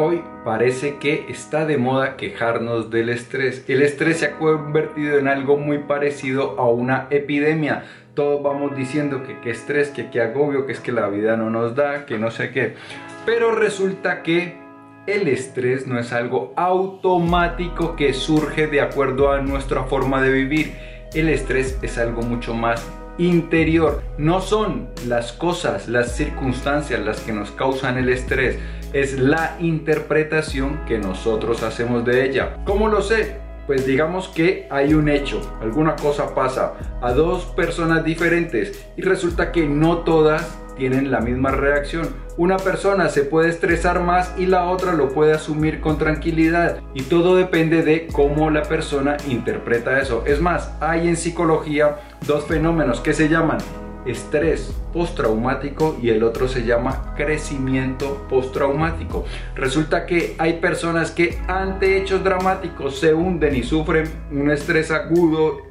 Hoy parece que está de moda quejarnos del estrés. El estrés se ha convertido en algo muy parecido a una epidemia. Todos vamos diciendo que qué estrés, que qué agobio, que es que la vida no nos da, que no sé qué. Pero resulta que el estrés no es algo automático que surge de acuerdo a nuestra forma de vivir. El estrés es algo mucho más interior. No son las cosas, las circunstancias las que nos causan el estrés, es la interpretación que nosotros hacemos de ella. ¿Cómo lo sé? Pues digamos que hay un hecho, alguna cosa pasa a dos personas diferentes y resulta que no todas tienen la misma reacción. Una persona se puede estresar más y la otra lo puede asumir con tranquilidad. Y todo depende de cómo la persona interpreta eso. Es más, hay en psicología dos fenómenos que se llaman estrés postraumático y el otro se llama crecimiento postraumático. Resulta que hay personas que ante hechos dramáticos se hunden y sufren un estrés agudo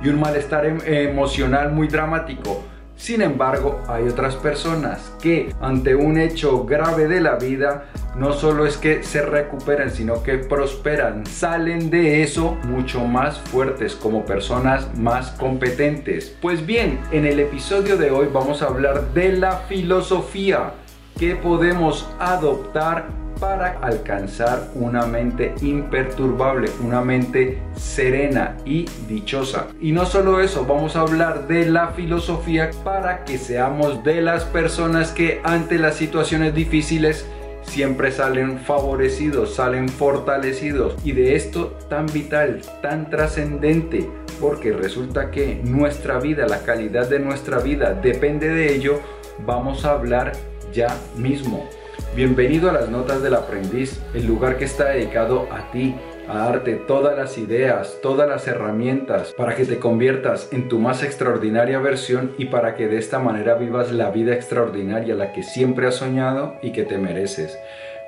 y un malestar em, emocional muy dramático sin embargo, hay otras personas que ante un hecho grave de la vida no solo es que se recuperan, sino que prosperan, salen de eso mucho más fuertes como personas más competentes. Pues bien, en el episodio de hoy vamos a hablar de la filosofía que podemos adoptar para alcanzar una mente imperturbable, una mente serena y dichosa. Y no solo eso, vamos a hablar de la filosofía para que seamos de las personas que ante las situaciones difíciles siempre salen favorecidos, salen fortalecidos. Y de esto tan vital, tan trascendente, porque resulta que nuestra vida, la calidad de nuestra vida depende de ello, vamos a hablar ya mismo. Bienvenido a las Notas del Aprendiz, el lugar que está dedicado a ti, a darte todas las ideas, todas las herramientas para que te conviertas en tu más extraordinaria versión y para que de esta manera vivas la vida extraordinaria, la que siempre has soñado y que te mereces.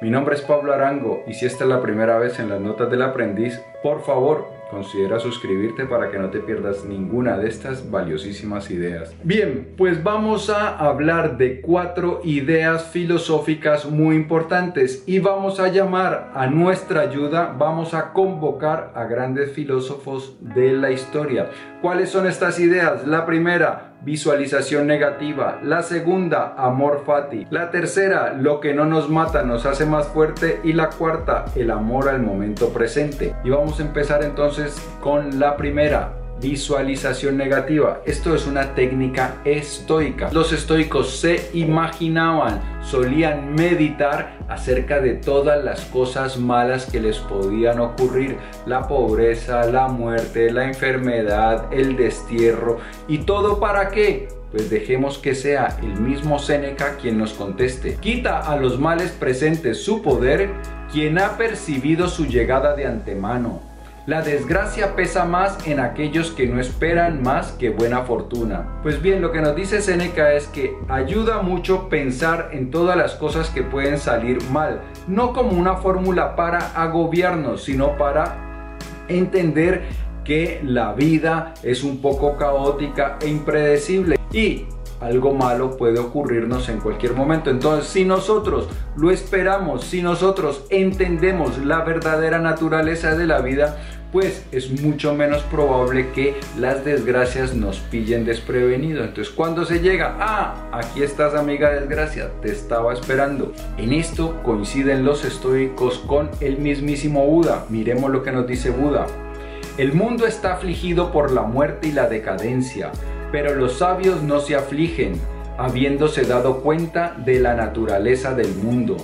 Mi nombre es Pablo Arango y si esta es la primera vez en las Notas del Aprendiz, por favor, considera suscribirte para que no te pierdas ninguna de estas valiosísimas ideas. Bien, pues vamos a hablar de cuatro ideas filosóficas muy importantes y vamos a llamar a nuestra ayuda, vamos a convocar a grandes filósofos de la historia. ¿Cuáles son estas ideas? La primera, visualización negativa. La segunda, amor fati. La tercera, lo que no nos mata nos hace más fuerte. Y la cuarta, el amor al momento presente. Y vamos a empezar entonces con la primera, visualización negativa. Esto es una técnica estoica. Los estoicos se imaginaban, solían meditar acerca de todas las cosas malas que les podían ocurrir. La pobreza, la muerte, la enfermedad, el destierro. ¿Y todo para qué? Pues dejemos que sea el mismo Séneca quien nos conteste. Quita a los males presentes su poder quien ha percibido su llegada de antemano la desgracia pesa más en aquellos que no esperan más que buena fortuna. Pues bien, lo que nos dice Seneca es que ayuda mucho pensar en todas las cosas que pueden salir mal, no como una fórmula para agobiarnos, sino para entender que la vida es un poco caótica e impredecible y algo malo puede ocurrirnos en cualquier momento. Entonces, si nosotros lo esperamos, si nosotros entendemos la verdadera naturaleza de la vida, pues es mucho menos probable que las desgracias nos pillen desprevenidos. Entonces, cuando se llega, ah, aquí estás amiga desgracia, te estaba esperando. En esto coinciden los estoicos con el mismísimo Buda. Miremos lo que nos dice Buda. El mundo está afligido por la muerte y la decadencia pero los sabios no se afligen, habiéndose dado cuenta de la naturaleza del mundo.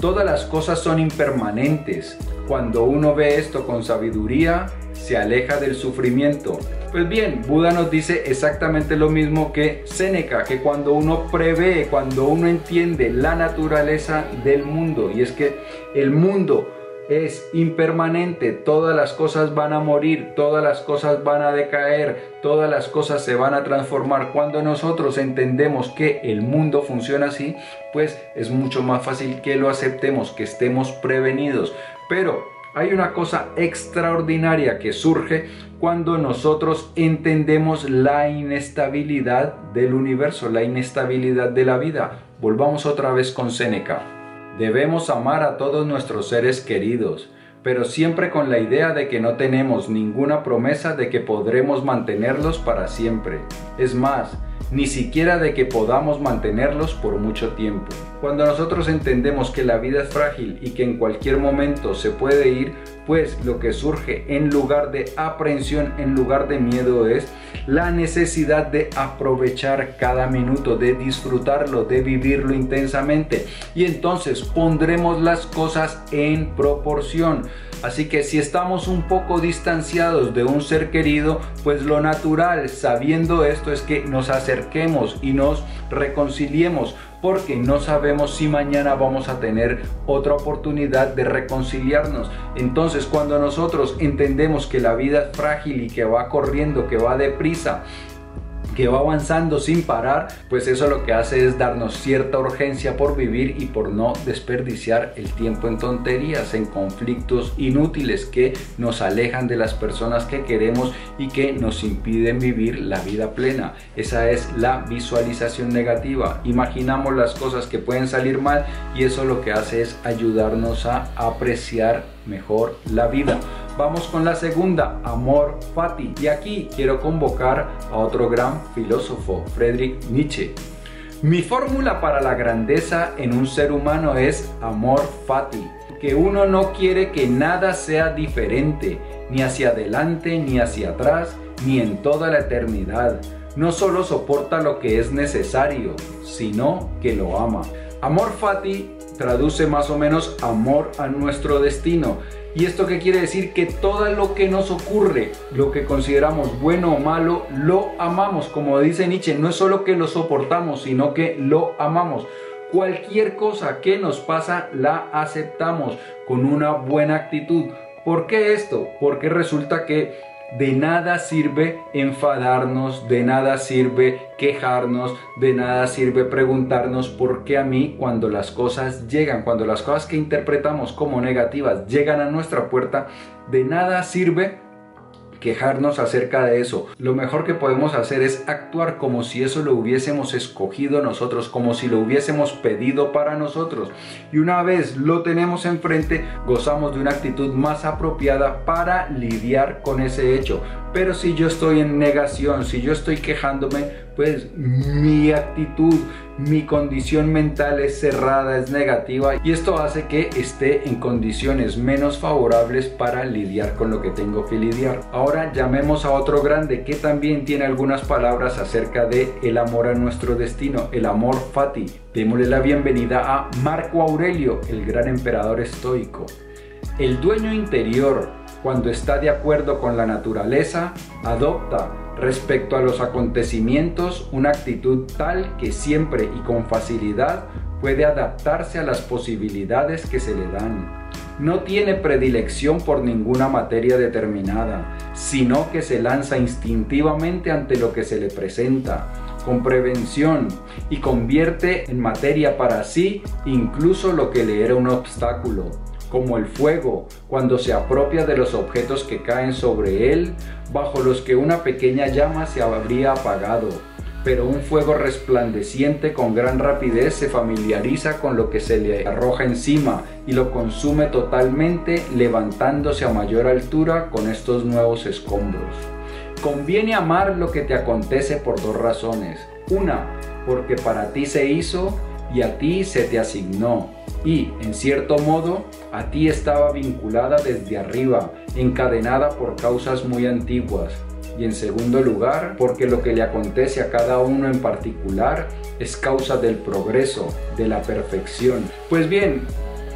Todas las cosas son impermanentes. Cuando uno ve esto con sabiduría, se aleja del sufrimiento. Pues bien, Buda nos dice exactamente lo mismo que Séneca, que cuando uno prevé, cuando uno entiende la naturaleza del mundo, y es que el mundo es impermanente, todas las cosas van a morir, todas las cosas van a decaer, todas las cosas se van a transformar. Cuando nosotros entendemos que el mundo funciona así, pues es mucho más fácil que lo aceptemos, que estemos prevenidos. Pero hay una cosa extraordinaria que surge cuando nosotros entendemos la inestabilidad del universo, la inestabilidad de la vida. Volvamos otra vez con Séneca. Debemos amar a todos nuestros seres queridos, pero siempre con la idea de que no tenemos ninguna promesa de que podremos mantenerlos para siempre. Es más, ni siquiera de que podamos mantenerlos por mucho tiempo. Cuando nosotros entendemos que la vida es frágil y que en cualquier momento se puede ir, pues lo que surge en lugar de aprensión, en lugar de miedo es la necesidad de aprovechar cada minuto, de disfrutarlo, de vivirlo intensamente. Y entonces pondremos las cosas en proporción. Así que si estamos un poco distanciados de un ser querido, pues lo natural, sabiendo esto, es que nos acerquemos y nos reconciliemos porque no sabemos si mañana vamos a tener otra oportunidad de reconciliarnos. Entonces cuando nosotros entendemos que la vida es frágil y que va corriendo, que va deprisa, que va avanzando sin parar, pues eso lo que hace es darnos cierta urgencia por vivir y por no desperdiciar el tiempo en tonterías, en conflictos inútiles que nos alejan de las personas que queremos y que nos impiden vivir la vida plena. Esa es la visualización negativa. Imaginamos las cosas que pueden salir mal y eso lo que hace es ayudarnos a apreciar mejor la vida. Vamos con la segunda, amor fati. Y aquí quiero convocar a otro gran filósofo, Friedrich Nietzsche. Mi fórmula para la grandeza en un ser humano es amor fati, que uno no quiere que nada sea diferente, ni hacia adelante, ni hacia atrás, ni en toda la eternidad. No solo soporta lo que es necesario, sino que lo ama. Amor fati traduce más o menos amor a nuestro destino ¿Y esto qué quiere decir? Que todo lo que nos ocurre, lo que consideramos bueno o malo, lo amamos. Como dice Nietzsche, no es solo que lo soportamos, sino que lo amamos. Cualquier cosa que nos pasa, la aceptamos con una buena actitud. ¿Por qué esto? Porque resulta que de nada sirve enfadarnos, de nada sirve quejarnos, de nada sirve preguntarnos por qué a mí cuando las cosas llegan, cuando las cosas que interpretamos como negativas llegan a nuestra puerta, de nada sirve quejarnos acerca de eso. Lo mejor que podemos hacer es actuar como si eso lo hubiésemos escogido nosotros, como si lo hubiésemos pedido para nosotros. Y una vez lo tenemos enfrente, gozamos de una actitud más apropiada para lidiar con ese hecho. Pero si yo estoy en negación, si yo estoy quejándome, pues mi actitud, mi condición mental es cerrada, es negativa y esto hace que esté en condiciones menos favorables para lidiar con lo que tengo que lidiar. Ahora llamemos a otro grande que también tiene algunas palabras acerca de el amor a nuestro destino, el amor fati. Démosle la bienvenida a Marco Aurelio, el gran emperador estoico. El dueño interior, cuando está de acuerdo con la naturaleza, adopta respecto a los acontecimientos una actitud tal que siempre y con facilidad puede adaptarse a las posibilidades que se le dan. No tiene predilección por ninguna materia determinada, sino que se lanza instintivamente ante lo que se le presenta, con prevención, y convierte en materia para sí incluso lo que le era un obstáculo como el fuego, cuando se apropia de los objetos que caen sobre él, bajo los que una pequeña llama se habría apagado. Pero un fuego resplandeciente con gran rapidez se familiariza con lo que se le arroja encima y lo consume totalmente, levantándose a mayor altura con estos nuevos escombros. Conviene amar lo que te acontece por dos razones. Una, porque para ti se hizo y a ti se te asignó y, en cierto modo, a ti estaba vinculada desde arriba, encadenada por causas muy antiguas. Y en segundo lugar, porque lo que le acontece a cada uno en particular es causa del progreso, de la perfección. Pues bien,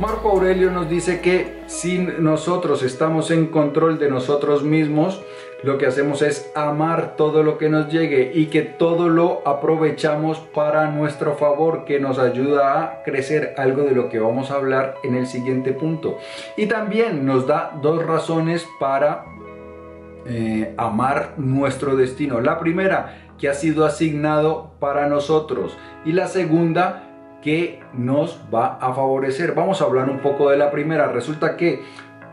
Marco Aurelio nos dice que si nosotros estamos en control de nosotros mismos, lo que hacemos es amar todo lo que nos llegue y que todo lo aprovechamos para nuestro favor, que nos ayuda a crecer, algo de lo que vamos a hablar en el siguiente punto. Y también nos da dos razones para eh, amar nuestro destino. La primera, que ha sido asignado para nosotros. Y la segunda, que nos va a favorecer. Vamos a hablar un poco de la primera. Resulta que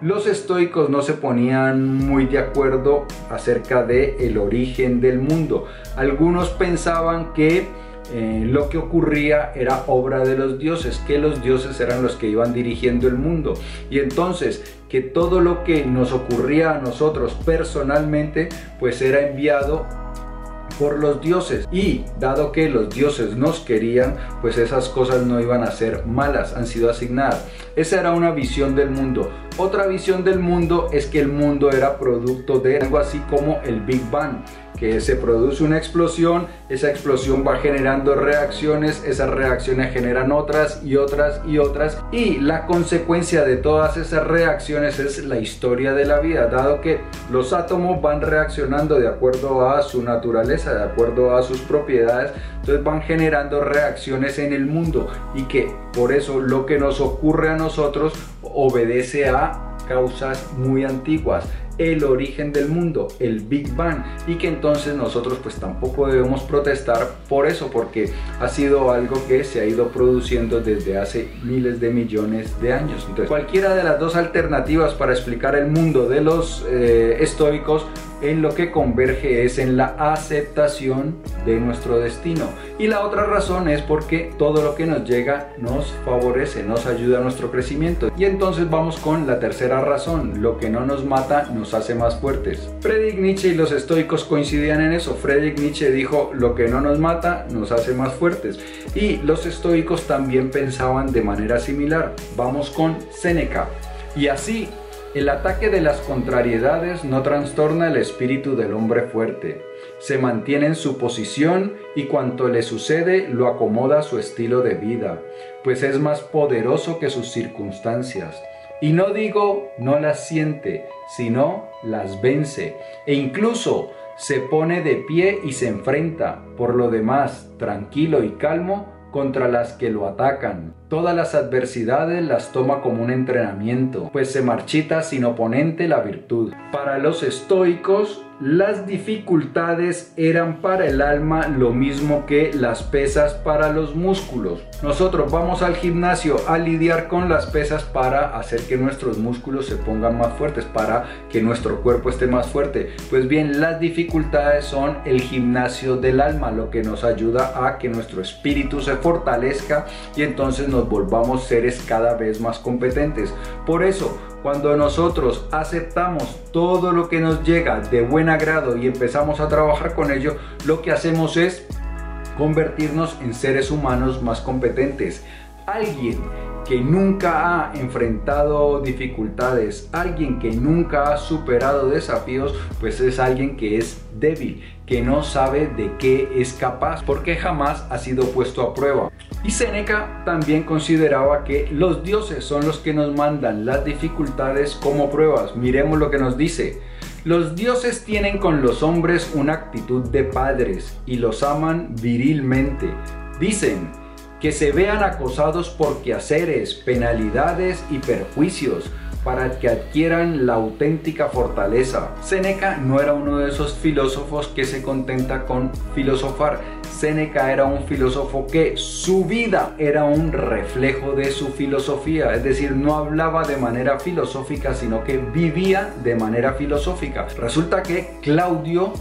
los estoicos no se ponían muy de acuerdo acerca de el origen del mundo. Algunos pensaban que eh, lo que ocurría era obra de los dioses, que los dioses eran los que iban dirigiendo el mundo. Y entonces que todo lo que nos ocurría a nosotros personalmente, pues era enviado por los dioses. Y dado que los dioses nos querían pues esas cosas no iban a ser malas han sido asignadas. Esa era una visión del mundo. Otra visión del mundo es que el mundo era producto de algo así como el Big Bang que se produce una explosión, esa explosión va generando reacciones, esas reacciones generan otras y otras y otras y la consecuencia de todas esas reacciones es la historia de la vida, dado que los átomos van reaccionando de acuerdo a su naturaleza, de acuerdo a sus propiedades, entonces van generando reacciones en el mundo y que por eso lo que nos ocurre a nosotros obedece a causas muy antiguas el origen del mundo, el Big Bang, y que entonces nosotros pues tampoco debemos protestar por eso, porque ha sido algo que se ha ido produciendo desde hace miles de millones de años. Entonces, cualquiera de las dos alternativas para explicar el mundo de los eh, estoicos en lo que converge es en la aceptación de nuestro destino. Y la otra razón es porque todo lo que nos llega nos favorece, nos ayuda a nuestro crecimiento. Y entonces vamos con la tercera razón, lo que no nos mata nos hace más fuertes. Friedrich Nietzsche y los estoicos coincidían en eso. Friedrich Nietzsche dijo, lo que no nos mata nos hace más fuertes. Y los estoicos también pensaban de manera similar. Vamos con Séneca. Y así el ataque de las contrariedades no trastorna el espíritu del hombre fuerte. Se mantiene en su posición y cuanto le sucede lo acomoda a su estilo de vida, pues es más poderoso que sus circunstancias. Y no digo no las siente, sino las vence. E incluso se pone de pie y se enfrenta, por lo demás, tranquilo y calmo, contra las que lo atacan. Todas las adversidades las toma como un entrenamiento, pues se marchita sin oponente la virtud. Para los estoicos, las dificultades eran para el alma lo mismo que las pesas para los músculos. Nosotros vamos al gimnasio a lidiar con las pesas para hacer que nuestros músculos se pongan más fuertes, para que nuestro cuerpo esté más fuerte. Pues bien, las dificultades son el gimnasio del alma, lo que nos ayuda a que nuestro espíritu se fortalezca y entonces nos volvamos seres cada vez más competentes. Por eso, cuando nosotros aceptamos todo lo que nos llega de buen agrado y empezamos a trabajar con ello, lo que hacemos es convertirnos en seres humanos más competentes. Alguien que nunca ha enfrentado dificultades, alguien que nunca ha superado desafíos, pues es alguien que es débil, que no sabe de qué es capaz, porque jamás ha sido puesto a prueba. Y Séneca también consideraba que los dioses son los que nos mandan las dificultades como pruebas. Miremos lo que nos dice. Los dioses tienen con los hombres una actitud de padres y los aman virilmente. Dicen que se vean acosados por quehaceres, penalidades y perjuicios para que adquieran la auténtica fortaleza. Séneca no era uno de esos filósofos que se contenta con filosofar. Séneca era un filósofo que su vida era un reflejo de su filosofía, es decir, no hablaba de manera filosófica, sino que vivía de manera filosófica. Resulta que Claudio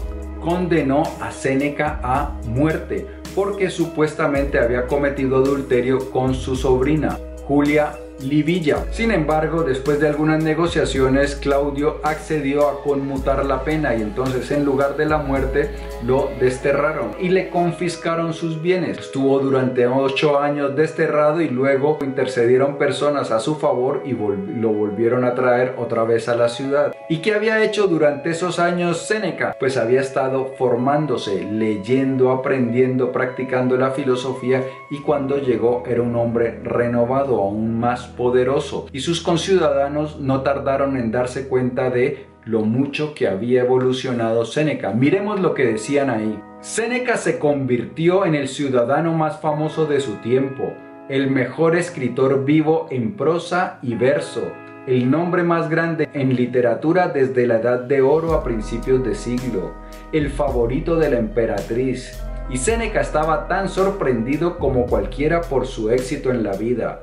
condenó a Séneca a muerte porque supuestamente había cometido adulterio con su sobrina, Julia Livilla. Sin embargo, después de algunas negociaciones, Claudio accedió a conmutar la pena y entonces en lugar de la muerte lo desterraron y le confiscaron sus bienes. Estuvo durante ocho años desterrado y luego intercedieron personas a su favor y lo volvieron a traer otra vez a la ciudad. ¿Y qué había hecho durante esos años Séneca? Pues había estado formándose, leyendo, aprendiendo, practicando la filosofía y cuando llegó era un hombre renovado, aún más poderoso y sus conciudadanos no tardaron en darse cuenta de lo mucho que había evolucionado Séneca. Miremos lo que decían ahí. Séneca se convirtió en el ciudadano más famoso de su tiempo, el mejor escritor vivo en prosa y verso, el nombre más grande en literatura desde la Edad de Oro a principios de siglo, el favorito de la emperatriz. Y Séneca estaba tan sorprendido como cualquiera por su éxito en la vida.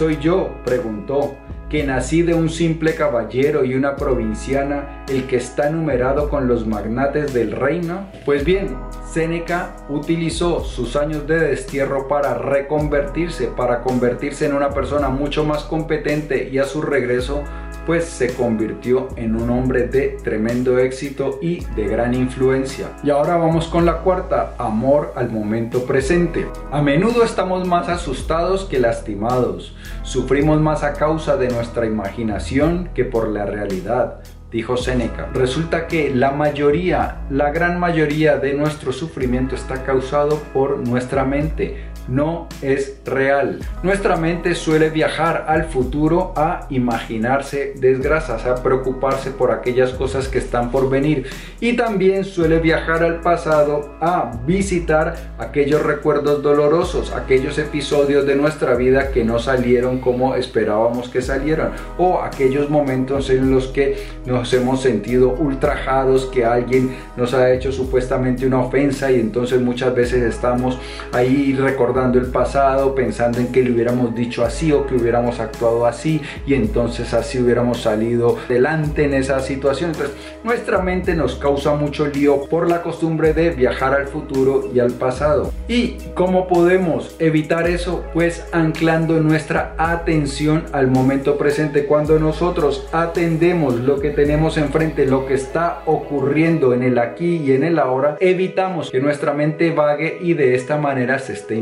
¿Soy yo? preguntó. que nací de un simple caballero y una provinciana, el que está numerado con los magnates del reino? Pues bien, Séneca utilizó sus años de destierro para reconvertirse, para convertirse en una persona mucho más competente y a su regreso pues se convirtió en un hombre de tremendo éxito y de gran influencia. Y ahora vamos con la cuarta, amor al momento presente. A menudo estamos más asustados que lastimados, sufrimos más a causa de nuestra imaginación que por la realidad dijo Séneca. Resulta que la mayoría, la gran mayoría de nuestro sufrimiento está causado por nuestra mente no es real. Nuestra mente suele viajar al futuro a imaginarse desgracias, a preocuparse por aquellas cosas que están por venir y también suele viajar al pasado a visitar aquellos recuerdos dolorosos, aquellos episodios de nuestra vida que no salieron como esperábamos que salieran o aquellos momentos en los que nos hemos sentido ultrajados, que alguien nos ha hecho supuestamente una ofensa y entonces muchas veces estamos ahí recordando el pasado, pensando en que le hubiéramos dicho así o que hubiéramos actuado así y entonces así hubiéramos salido delante en esa situación. Entonces, nuestra mente nos causa mucho lío por la costumbre de viajar al futuro y al pasado. ¿Y cómo podemos evitar eso? Pues anclando nuestra atención al momento presente. Cuando nosotros atendemos lo que tenemos enfrente, lo que está ocurriendo en el aquí y en el ahora, evitamos que nuestra mente vague y de esta manera se esté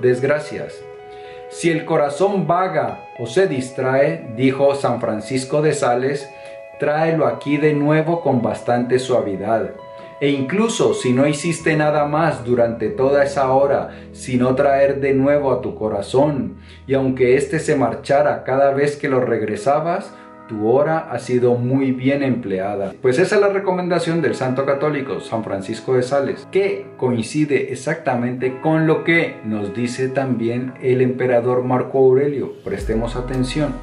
desgracias. Si el corazón vaga o se distrae, dijo San Francisco de Sales, tráelo aquí de nuevo con bastante suavidad. E incluso si no hiciste nada más durante toda esa hora, sino traer de nuevo a tu corazón, y aunque éste se marchara cada vez que lo regresabas, tu hora ha sido muy bien empleada. Pues esa es la recomendación del santo católico San Francisco de Sales, que coincide exactamente con lo que nos dice también el emperador Marco Aurelio. Prestemos atención.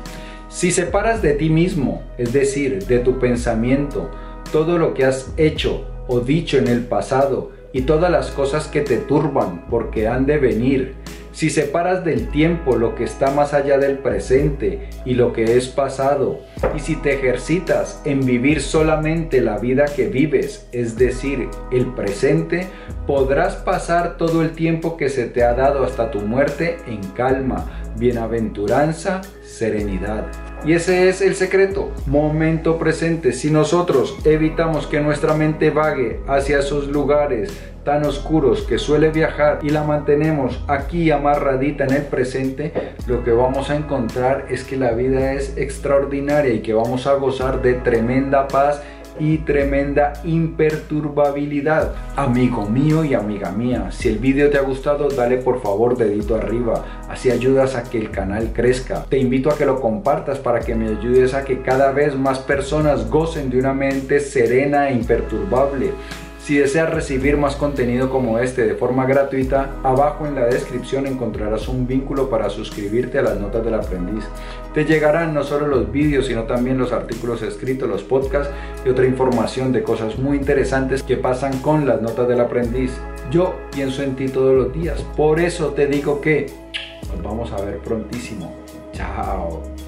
Si separas de ti mismo, es decir, de tu pensamiento, todo lo que has hecho o dicho en el pasado y todas las cosas que te turban porque han de venir, si separas del tiempo lo que está más allá del presente y lo que es pasado, y si te ejercitas en vivir solamente la vida que vives, es decir, el presente, podrás pasar todo el tiempo que se te ha dado hasta tu muerte en calma, bienaventuranza, serenidad. Y ese es el secreto, momento presente. Si nosotros evitamos que nuestra mente vague hacia esos lugares tan oscuros que suele viajar y la mantenemos aquí amarradita en el presente, lo que vamos a encontrar es que la vida es extraordinaria y que vamos a gozar de tremenda paz y tremenda imperturbabilidad. Amigo mío y amiga mía, si el vídeo te ha gustado, dale por favor dedito arriba, así ayudas a que el canal crezca. Te invito a que lo compartas para que me ayudes a que cada vez más personas gocen de una mente serena e imperturbable. Si deseas recibir más contenido como este de forma gratuita, abajo en la descripción encontrarás un vínculo para suscribirte a las notas del aprendiz. Te llegarán no solo los vídeos, sino también los artículos escritos, los podcasts y otra información de cosas muy interesantes que pasan con las notas del aprendiz. Yo pienso en ti todos los días, por eso te digo que nos vamos a ver prontísimo. Chao.